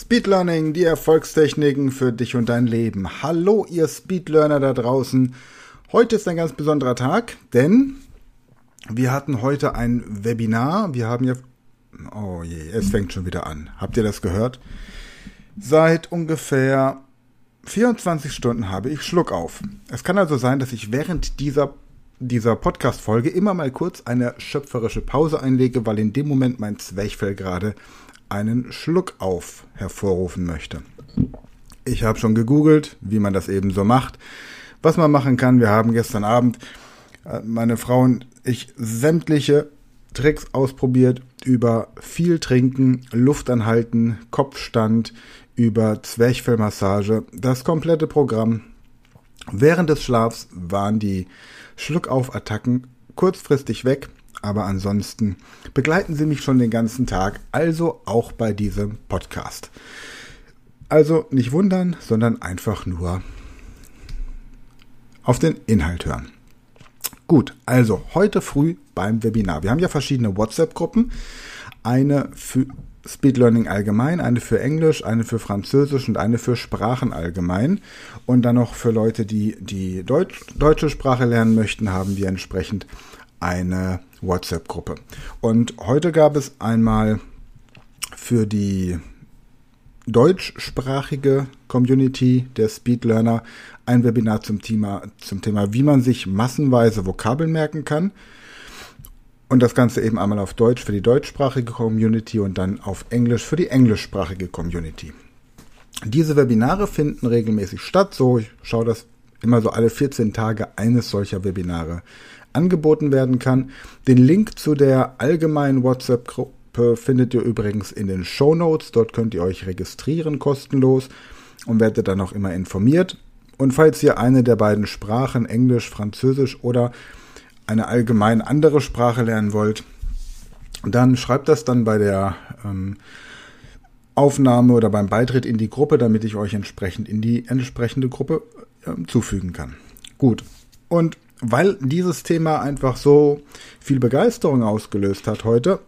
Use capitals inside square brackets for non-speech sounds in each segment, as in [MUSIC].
Speed Learning, die Erfolgstechniken für dich und dein Leben. Hallo, ihr Speedlearner da draußen. Heute ist ein ganz besonderer Tag, denn wir hatten heute ein Webinar. Wir haben ja. Oh je, es fängt schon wieder an. Habt ihr das gehört? Seit ungefähr 24 Stunden habe ich Schluck auf. Es kann also sein, dass ich während dieser dieser Podcast-Folge immer mal kurz eine schöpferische Pause einlege, weil in dem Moment mein Zwerchfell gerade einen Schluck auf hervorrufen möchte. Ich habe schon gegoogelt, wie man das eben so macht. Was man machen kann, wir haben gestern Abend äh, meine Frau und ich sämtliche Tricks ausprobiert über viel Trinken, Luft anhalten, Kopfstand, über Zwerchfellmassage, das komplette Programm. Während des Schlafs waren die Schluckaufattacken kurzfristig weg aber ansonsten begleiten Sie mich schon den ganzen Tag, also auch bei diesem Podcast. Also nicht wundern, sondern einfach nur auf den Inhalt hören. Gut, also heute früh beim Webinar. Wir haben ja verschiedene WhatsApp-Gruppen. Eine für Speed Learning allgemein, eine für Englisch, eine für Französisch und eine für Sprachen allgemein. Und dann noch für Leute, die die Deutsch, deutsche Sprache lernen möchten, haben wir entsprechend eine WhatsApp-Gruppe. Und heute gab es einmal für die deutschsprachige Community der Speedlearner ein Webinar zum Thema, zum Thema, wie man sich massenweise Vokabeln merken kann. Und das Ganze eben einmal auf Deutsch für die deutschsprachige Community und dann auf Englisch für die englischsprachige Community. Diese Webinare finden regelmäßig statt. So, ich schaue das immer so alle 14 Tage eines solcher Webinare angeboten werden kann. Den Link zu der allgemeinen WhatsApp-Gruppe findet ihr übrigens in den Show Notes. Dort könnt ihr euch registrieren kostenlos und werdet dann auch immer informiert. Und falls ihr eine der beiden Sprachen, Englisch, Französisch oder eine allgemein andere Sprache lernen wollt, dann schreibt das dann bei der ähm, Aufnahme oder beim Beitritt in die Gruppe, damit ich euch entsprechend in die entsprechende Gruppe äh, zufügen kann. Gut. Und weil dieses Thema einfach so viel Begeisterung ausgelöst hat heute,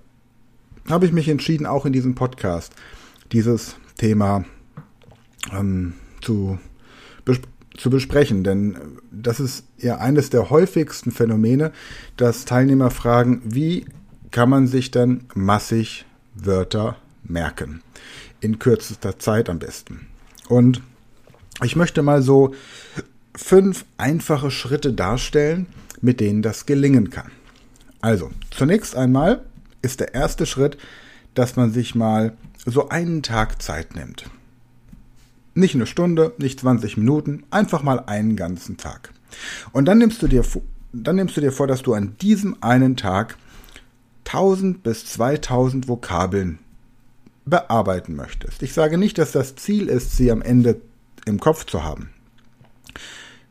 habe ich mich entschieden, auch in diesem Podcast dieses Thema ähm, zu, bes zu besprechen. Denn das ist ja eines der häufigsten Phänomene, dass Teilnehmer fragen, wie kann man sich denn massig Wörter merken? In kürzester Zeit am besten. Und ich möchte mal so fünf einfache Schritte darstellen, mit denen das gelingen kann. Also, zunächst einmal ist der erste Schritt, dass man sich mal so einen Tag Zeit nimmt. Nicht eine Stunde, nicht 20 Minuten, einfach mal einen ganzen Tag. Und dann nimmst du dir, dann nimmst du dir vor, dass du an diesem einen Tag 1000 bis 2000 Vokabeln bearbeiten möchtest. Ich sage nicht, dass das Ziel ist, sie am Ende im Kopf zu haben.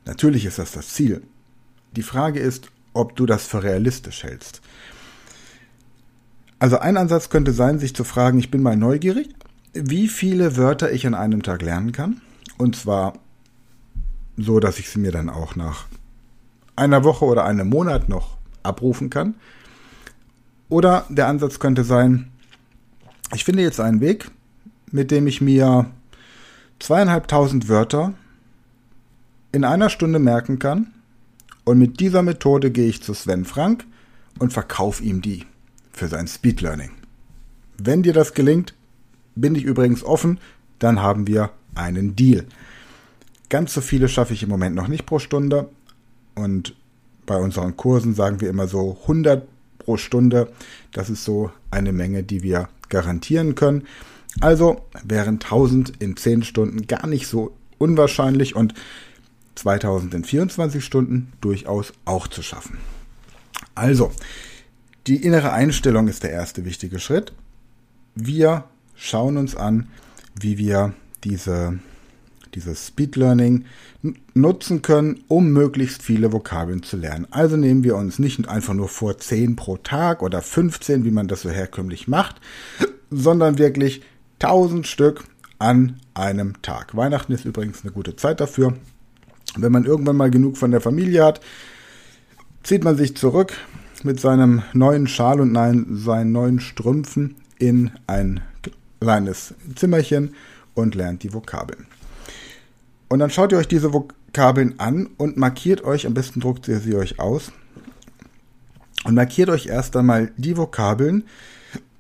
Natürlich ist das das Ziel. Die Frage ist, ob du das für realistisch hältst. Also ein Ansatz könnte sein, sich zu fragen, ich bin mal neugierig, wie viele Wörter ich an einem Tag lernen kann. Und zwar so, dass ich sie mir dann auch nach einer Woche oder einem Monat noch abrufen kann. Oder der Ansatz könnte sein, ich finde jetzt einen Weg, mit dem ich mir zweieinhalbtausend Wörter in einer Stunde merken kann. Und mit dieser Methode gehe ich zu Sven Frank und verkaufe ihm die für sein Speed Learning. Wenn dir das gelingt, bin ich übrigens offen, dann haben wir einen Deal. Ganz so viele schaffe ich im Moment noch nicht pro Stunde und bei unseren Kursen sagen wir immer so 100 pro Stunde. Das ist so eine Menge, die wir garantieren können. Also wären 1000 in 10 Stunden gar nicht so unwahrscheinlich und 2000 in 24 Stunden durchaus auch zu schaffen. Also, die innere Einstellung ist der erste wichtige Schritt. Wir schauen uns an, wie wir diese, dieses Speed Learning nutzen können, um möglichst viele Vokabeln zu lernen. Also nehmen wir uns nicht einfach nur vor 10 pro Tag oder 15, wie man das so herkömmlich macht, sondern wirklich 1000 Stück an einem Tag. Weihnachten ist übrigens eine gute Zeit dafür. Wenn man irgendwann mal genug von der Familie hat, zieht man sich zurück mit seinem neuen Schal und seinen neuen Strümpfen in ein kleines Zimmerchen und lernt die Vokabeln. Und dann schaut ihr euch diese Vokabeln an und markiert euch, am besten druckt ihr sie euch aus, und markiert euch erst einmal die Vokabeln,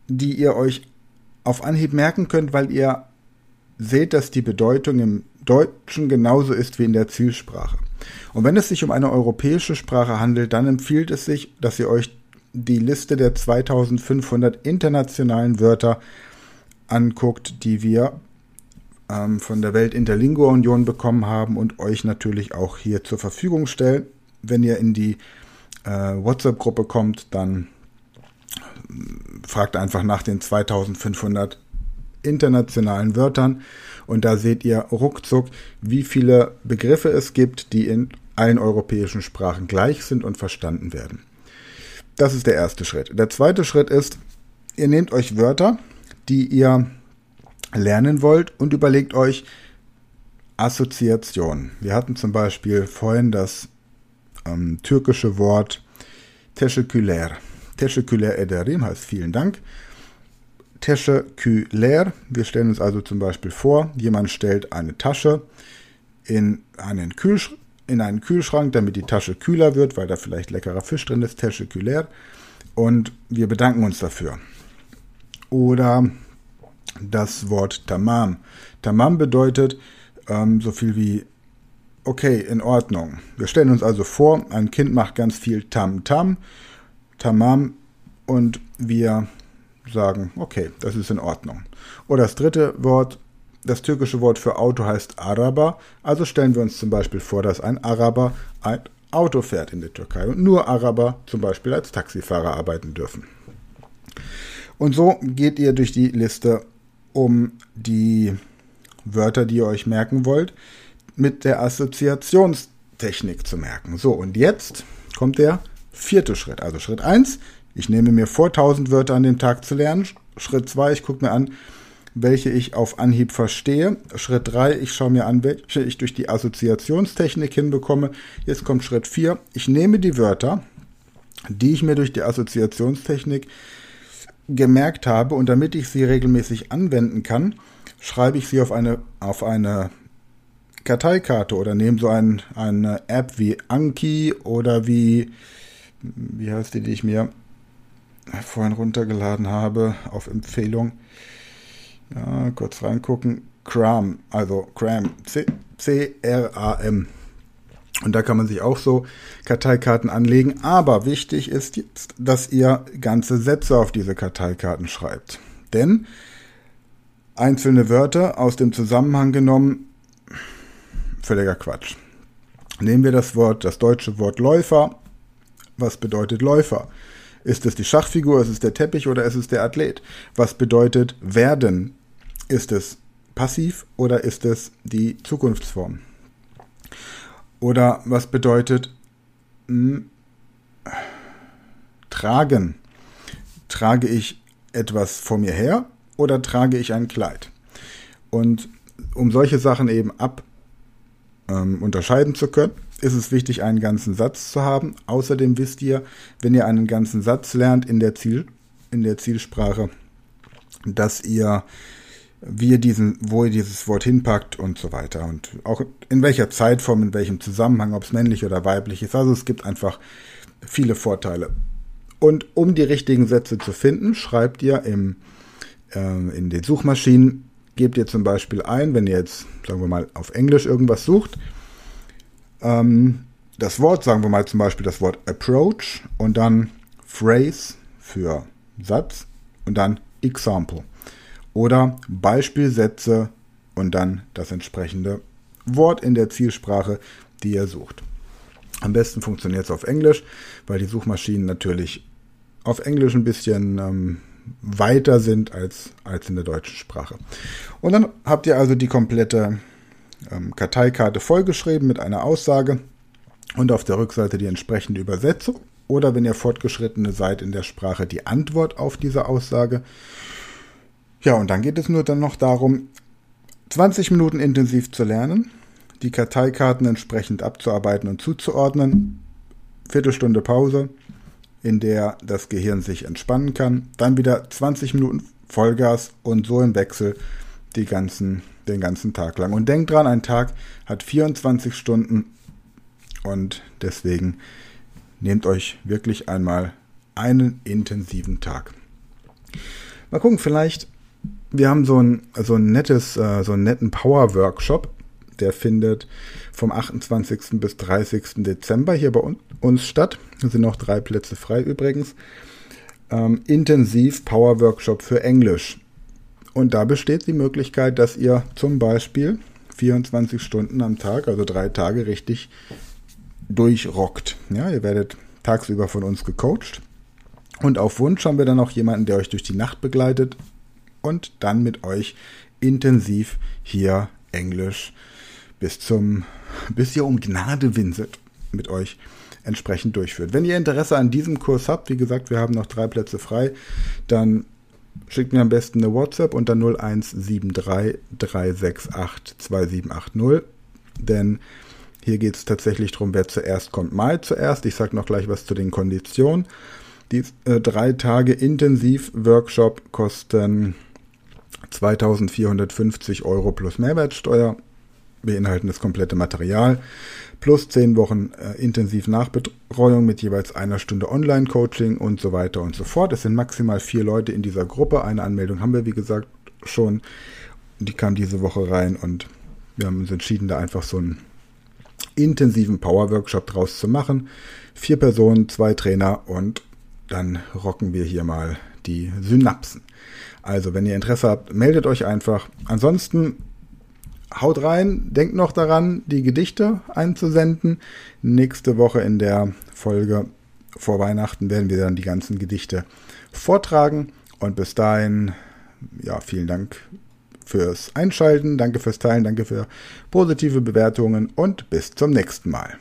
die ihr euch auf Anhieb merken könnt, weil ihr seht, dass die Bedeutung im Deutschen genauso ist wie in der Zielsprache. Und wenn es sich um eine europäische Sprache handelt, dann empfiehlt es sich, dass ihr euch die Liste der 2500 internationalen Wörter anguckt, die wir ähm, von der Welt Interlingua Union bekommen haben und euch natürlich auch hier zur Verfügung stellen. Wenn ihr in die äh, WhatsApp-Gruppe kommt, dann fragt einfach nach den 2500 internationalen Wörtern und da seht ihr ruckzuck, wie viele Begriffe es gibt, die in allen europäischen Sprachen gleich sind und verstanden werden. Das ist der erste Schritt. Der zweite Schritt ist, ihr nehmt euch Wörter, die ihr lernen wollt und überlegt euch Assoziationen. Wir hatten zum Beispiel vorhin das ähm, türkische Wort teşekkürler. Teşekkürler ederim heißt vielen Dank. Teşekkürler, wir stellen uns also zum Beispiel vor, jemand stellt eine Tasche in einen, Kühlsch in einen Kühlschrank, damit die Tasche kühler wird, weil da vielleicht leckerer Fisch drin ist, Teşekkürler. Und wir bedanken uns dafür. Oder das Wort Tamam. Tamam bedeutet ähm, so viel wie okay, in Ordnung. Wir stellen uns also vor, ein Kind macht ganz viel Tam-Tam, Tamam und wir sagen, okay, das ist in Ordnung. Oder das dritte Wort, das türkische Wort für Auto heißt Araber, also stellen wir uns zum Beispiel vor, dass ein Araber ein Auto fährt in der Türkei und nur Araber zum Beispiel als Taxifahrer arbeiten dürfen. Und so geht ihr durch die Liste um die Wörter, die ihr euch merken wollt mit der Assoziationstechnik zu merken. So, und jetzt kommt der vierte Schritt. Also Schritt 1, ich nehme mir vor, 1000 Wörter an dem Tag zu lernen. Schritt 2, ich gucke mir an, welche ich auf Anhieb verstehe. Schritt 3, ich schaue mir an, welche ich durch die Assoziationstechnik hinbekomme. Jetzt kommt Schritt 4, ich nehme die Wörter, die ich mir durch die Assoziationstechnik gemerkt habe und damit ich sie regelmäßig anwenden kann, schreibe ich sie auf eine, auf eine Karteikarte oder nehmen so ein, eine App wie Anki oder wie, wie heißt die, die ich mir vorhin runtergeladen habe auf Empfehlung. Ja, kurz reingucken. Cram, also Cram, C-R-A-M. Und da kann man sich auch so Karteikarten anlegen. Aber wichtig ist jetzt, dass ihr ganze Sätze auf diese Karteikarten schreibt. Denn einzelne Wörter aus dem Zusammenhang genommen völliger Quatsch. Nehmen wir das Wort, das deutsche Wort Läufer. Was bedeutet Läufer? Ist es die Schachfigur, ist es der Teppich oder ist es der Athlet? Was bedeutet werden? Ist es passiv oder ist es die Zukunftsform? Oder was bedeutet mh, hm, tragen? Trage ich etwas vor mir her oder trage ich ein Kleid? Und um solche Sachen eben ab ähm, unterscheiden zu können, ist es wichtig, einen ganzen Satz zu haben. Außerdem wisst ihr, wenn ihr einen ganzen Satz lernt in der, Ziel, in der Zielsprache, dass ihr, wie ihr diesen, wo ihr dieses Wort hinpackt und so weiter. Und auch in welcher Zeitform, in welchem Zusammenhang, ob es männlich oder weiblich ist. Also es gibt einfach viele Vorteile. Und um die richtigen Sätze zu finden, schreibt ihr im, äh, in den Suchmaschinen gebt ihr zum Beispiel ein, wenn ihr jetzt, sagen wir mal, auf Englisch irgendwas sucht, ähm, das Wort, sagen wir mal zum Beispiel das Wort approach und dann phrase für Satz und dann example. Oder Beispielsätze und dann das entsprechende Wort in der Zielsprache, die ihr sucht. Am besten funktioniert es auf Englisch, weil die Suchmaschinen natürlich auf Englisch ein bisschen ähm, weiter sind als, als in der deutschen Sprache. Und dann habt ihr also die komplette ähm, Karteikarte vollgeschrieben mit einer Aussage und auf der Rückseite die entsprechende Übersetzung oder wenn ihr fortgeschrittene seid in der Sprache die Antwort auf diese Aussage. Ja, und dann geht es nur dann noch darum, 20 Minuten intensiv zu lernen, die Karteikarten entsprechend abzuarbeiten und zuzuordnen, Viertelstunde Pause, in der das Gehirn sich entspannen kann. Dann wieder 20 Minuten Vollgas und so im Wechsel die ganzen, den ganzen Tag lang. Und denkt dran, ein Tag hat 24 Stunden und deswegen nehmt euch wirklich einmal einen intensiven Tag. Mal gucken, vielleicht, wir haben so ein, so ein nettes, äh, so einen netten Power-Workshop, der findet vom 28. bis 30. Dezember hier bei uns statt. Da sind noch drei Plätze frei übrigens. Ähm, intensiv Power Workshop für Englisch. Und da besteht die Möglichkeit, dass ihr zum Beispiel 24 Stunden am Tag, also drei Tage richtig durchrockt. Ja, ihr werdet tagsüber von uns gecoacht. Und auf Wunsch haben wir dann auch jemanden, der euch durch die Nacht begleitet und dann mit euch intensiv hier Englisch bis zum, bis ihr um Gnade winselt mit euch entsprechend durchführt. Wenn ihr Interesse an diesem Kurs habt, wie gesagt, wir haben noch drei Plätze frei, dann schickt mir am besten eine WhatsApp unter 0173 368 2780, denn hier geht es tatsächlich darum, wer zuerst kommt, mal zuerst. Ich sage noch gleich was zu den Konditionen. Die äh, drei Tage Intensiv-Workshop kosten 2450 Euro plus Mehrwertsteuer, beinhalten das komplette Material, plus zehn Wochen äh, intensiv Nachbetreuung mit jeweils einer Stunde Online-Coaching und so weiter und so fort. Es sind maximal vier Leute in dieser Gruppe. Eine Anmeldung haben wir, wie gesagt, schon. Die kam diese Woche rein und wir haben uns entschieden, da einfach so einen intensiven Power-Workshop draus zu machen. Vier Personen, zwei Trainer und dann rocken wir hier mal die Synapsen. Also, wenn ihr Interesse habt, meldet euch einfach. Ansonsten haut rein, denkt noch daran, die Gedichte einzusenden. Nächste Woche in der Folge vor Weihnachten werden wir dann die ganzen Gedichte vortragen. Und bis dahin, ja, vielen Dank fürs Einschalten, danke fürs Teilen, danke für positive Bewertungen und bis zum nächsten Mal.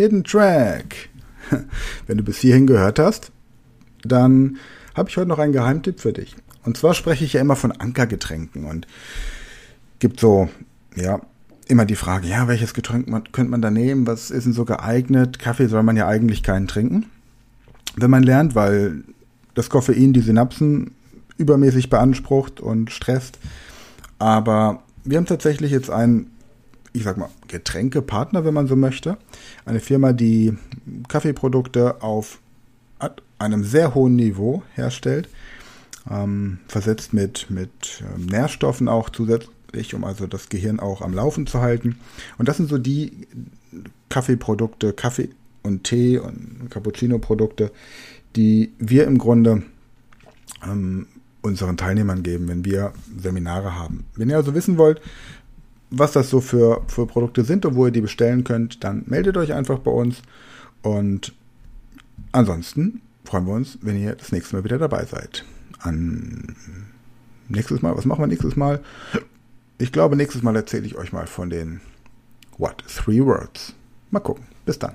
Hidden Track. [LAUGHS] Wenn du bis hierhin gehört hast, dann habe ich heute noch einen Geheimtipp für dich. Und zwar spreche ich ja immer von Ankergetränken und gibt so, ja, immer die Frage, ja, welches Getränk man, könnte man da nehmen? Was ist denn so geeignet? Kaffee soll man ja eigentlich keinen trinken. Wenn man lernt, weil das Koffein die Synapsen übermäßig beansprucht und stresst. Aber wir haben tatsächlich jetzt einen, ich sag mal, Getränkepartner, wenn man so möchte. Eine Firma, die Kaffeeprodukte auf einem sehr hohen Niveau herstellt, ähm, versetzt mit, mit ähm, Nährstoffen auch zusätzlich, um also das Gehirn auch am Laufen zu halten. Und das sind so die Kaffeeprodukte, Kaffee und Tee und Cappuccino-Produkte, die wir im Grunde ähm, unseren Teilnehmern geben, wenn wir Seminare haben. Wenn ihr also wissen wollt, was das so für, für Produkte sind und wo ihr die bestellen könnt, dann meldet euch einfach bei uns. Und ansonsten freuen wir uns, wenn ihr das nächste Mal wieder dabei seid. An nächstes Mal, was machen wir nächstes Mal? Ich glaube, nächstes Mal erzähle ich euch mal von den What? Three Words. Mal gucken. Bis dann.